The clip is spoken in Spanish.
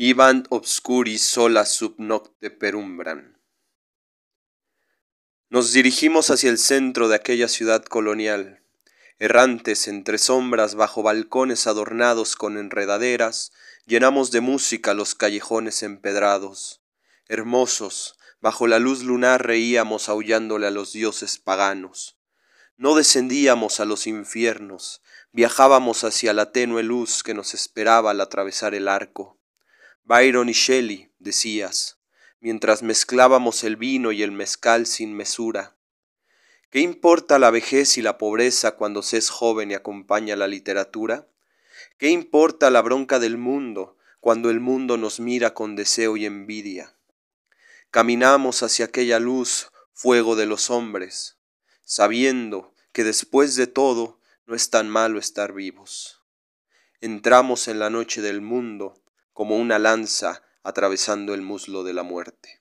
Ibant obscuri sola sub nocte perumbran. Nos dirigimos hacia el centro de aquella ciudad colonial, errantes entre sombras bajo balcones adornados con enredaderas, llenamos de música los callejones empedrados. Hermosos, bajo la luz lunar reíamos aullándole a los dioses paganos. No descendíamos a los infiernos, viajábamos hacia la tenue luz que nos esperaba al atravesar el arco. Byron y Shelley, decías, mientras mezclábamos el vino y el mezcal sin mesura. ¿Qué importa la vejez y la pobreza cuando se es joven y acompaña la literatura? ¿Qué importa la bronca del mundo cuando el mundo nos mira con deseo y envidia? Caminamos hacia aquella luz, fuego de los hombres, sabiendo que después de todo no es tan malo estar vivos. Entramos en la noche del mundo como una lanza atravesando el muslo de la muerte.